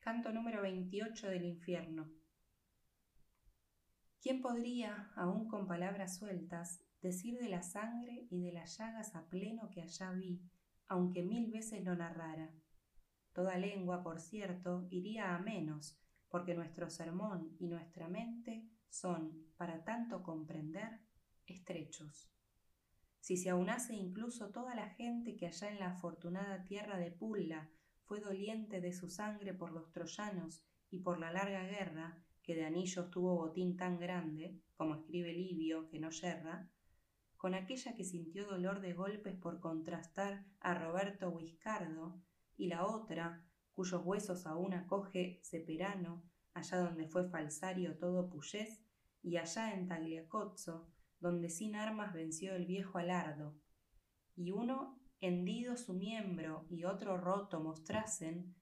Canto número 28 del infierno. ¿Quién podría, aun con palabras sueltas, decir de la sangre y de las llagas a pleno que allá vi, aunque mil veces lo narrara? Toda lengua, por cierto, iría a menos, porque nuestro sermón y nuestra mente son, para tanto comprender, estrechos. Si se aunase incluso toda la gente que allá en la afortunada tierra de Pulla fue doliente de su sangre por los troyanos y por la larga guerra, que de anillos tuvo botín tan grande, como escribe Livio, que no yerra, con aquella que sintió dolor de golpes por contrastar a Roberto Guiscardo, y la otra, cuyos huesos aún acoge Ceperano, allá donde fue falsario todo Puyés, y allá en Tagliacozzo, donde sin armas venció el viejo Alardo, y uno hendido su miembro y otro roto mostrasen,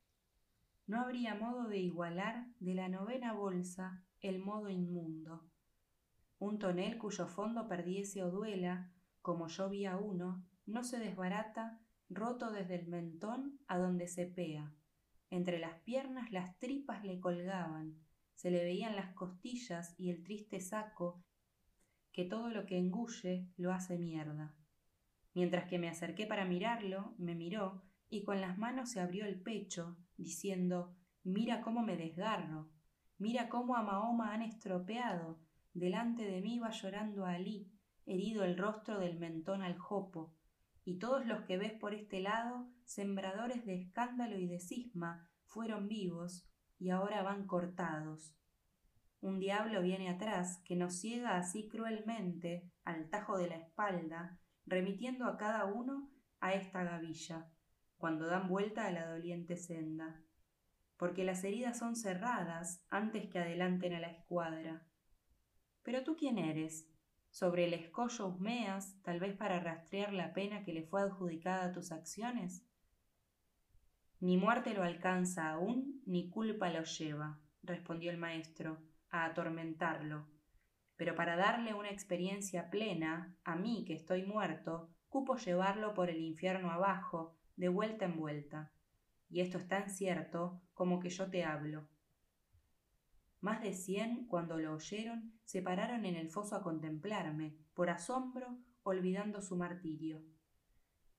no habría modo de igualar de la novena bolsa el modo inmundo. Un tonel cuyo fondo perdiese o duela, como yo vi a uno, no se desbarata, roto desde el mentón a donde se pea. Entre las piernas las tripas le colgaban, se le veían las costillas y el triste saco, que todo lo que engulle lo hace mierda. Mientras que me acerqué para mirarlo, me miró y con las manos se abrió el pecho, diciendo Mira cómo me desgarro, mira cómo a Mahoma han estropeado, delante de mí va llorando Alí, herido el rostro del mentón al jopo, y todos los que ves por este lado, sembradores de escándalo y de cisma, fueron vivos y ahora van cortados. Un diablo viene atrás que nos ciega así cruelmente al tajo de la espalda, remitiendo a cada uno a esta gavilla cuando dan vuelta a la doliente senda, porque las heridas son cerradas antes que adelanten a la escuadra. Pero tú quién eres? Sobre el escollo husmeas, tal vez para rastrear la pena que le fue adjudicada a tus acciones. Ni muerte lo alcanza aún, ni culpa lo lleva, respondió el maestro, a atormentarlo. Pero para darle una experiencia plena, a mí que estoy muerto, cupo llevarlo por el infierno abajo, de vuelta en vuelta, y esto es tan cierto como que yo te hablo. Más de cien, cuando lo oyeron, se pararon en el foso a contemplarme, por asombro, olvidando su martirio.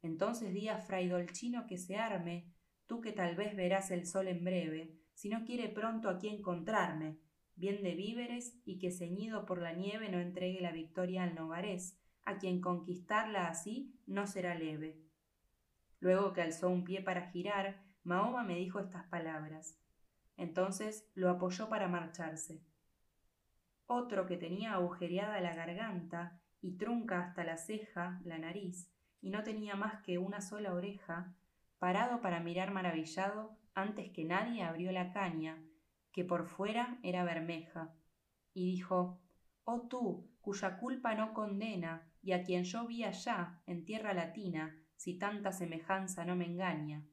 Entonces di a Fray Dolcino que se arme, tú que tal vez verás el sol en breve, si no quiere pronto aquí encontrarme, bien de víveres y que ceñido por la nieve no entregue la victoria al novarés, a quien conquistarla así no será leve. Luego que alzó un pie para girar, Mahoma me dijo estas palabras. Entonces lo apoyó para marcharse. Otro que tenía agujereada la garganta y trunca hasta la ceja, la nariz, y no tenía más que una sola oreja, parado para mirar maravillado, antes que nadie abrió la caña, que por fuera era bermeja, y dijo Oh tú, cuya culpa no condena, y a quien yo vi allá, en tierra latina, si tanta semejanza no me engaña.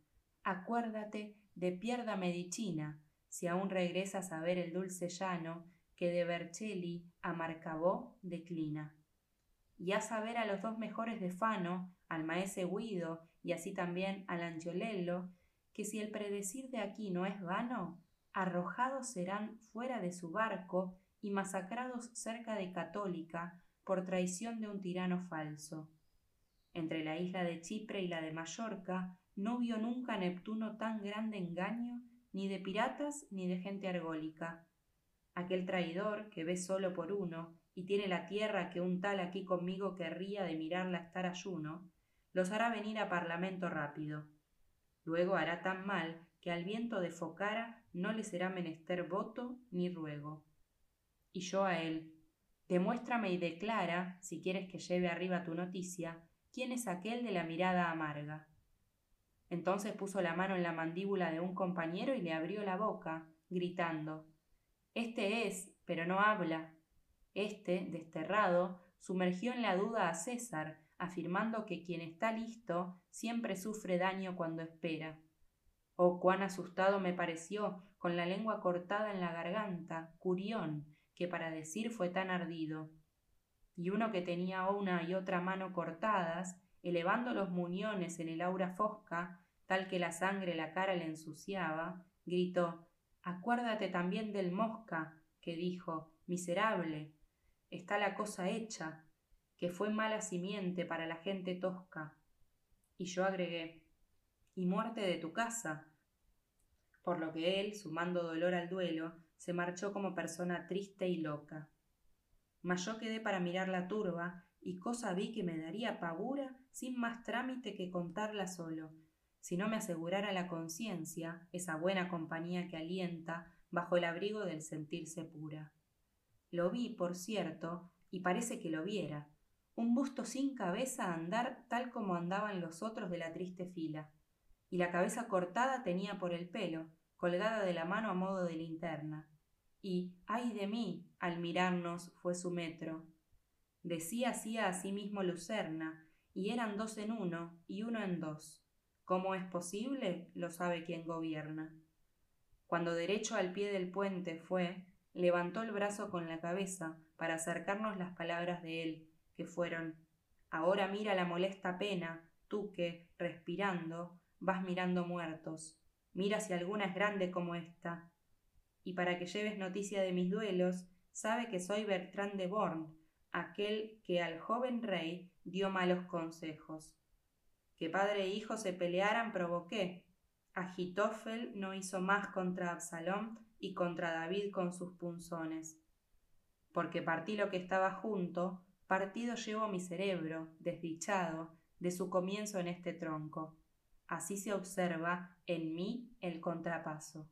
Acuérdate de Pierda Medicina, si aún regresas a ver el dulce llano que de Vercelli a Marcabó declina. Y a saber a los dos mejores de Fano, al maese Guido y así también al Angiolello, que si el predecir de aquí no es vano, arrojados serán fuera de su barco y masacrados cerca de Católica por traición de un tirano falso. Entre la isla de Chipre y la de Mallorca no vio nunca Neptuno tan grande engaño ni de piratas ni de gente argólica. Aquel traidor que ve solo por uno y tiene la tierra que un tal aquí conmigo querría de mirarla estar ayuno, los hará venir a parlamento rápido. Luego hará tan mal que al viento de Focara no le será menester voto ni ruego. Y yo a él, demuéstrame y declara, si quieres que lleve arriba tu noticia, quién es aquel de la mirada amarga. Entonces puso la mano en la mandíbula de un compañero y le abrió la boca, gritando Este es, pero no habla. Este, desterrado, sumergió en la duda a César, afirmando que quien está listo siempre sufre daño cuando espera. Oh, cuán asustado me pareció, con la lengua cortada en la garganta, Curión, que para decir fue tan ardido y uno que tenía una y otra mano cortadas, elevando los muñones en el aura fosca, tal que la sangre la cara le ensuciaba, gritó Acuérdate también del mosca, que dijo, miserable, está la cosa hecha, que fue mala simiente para la gente tosca. Y yo agregué, y muerte de tu casa, por lo que él, sumando dolor al duelo, se marchó como persona triste y loca. Mas yo quedé para mirar la turba, y cosa vi que me daría pavura sin más trámite que contarla solo, si no me asegurara la conciencia, esa buena compañía que alienta bajo el abrigo del sentirse pura. Lo vi, por cierto, y parece que lo viera, un busto sin cabeza andar tal como andaban los otros de la triste fila, y la cabeza cortada tenía por el pelo, colgada de la mano a modo de linterna. Y, ay de mí, al mirarnos fue su metro. Decía así a sí mismo Lucerna, y eran dos en uno y uno en dos. ¿Cómo es posible? Lo sabe quien gobierna. Cuando derecho al pie del puente fue, levantó el brazo con la cabeza para acercarnos las palabras de él, que fueron Ahora mira la molesta pena, tú que, respirando, vas mirando muertos. Mira si alguna es grande como esta. Y para que lleves noticia de mis duelos, sabe que soy Bertrand de Born, aquel que al joven rey dio malos consejos. Que padre e hijo se pelearan provoqué. Agitofel no hizo más contra Absalón y contra David con sus punzones. Porque partí lo que estaba junto, partido llevo mi cerebro, desdichado, de su comienzo en este tronco. Así se observa en mí el contrapaso.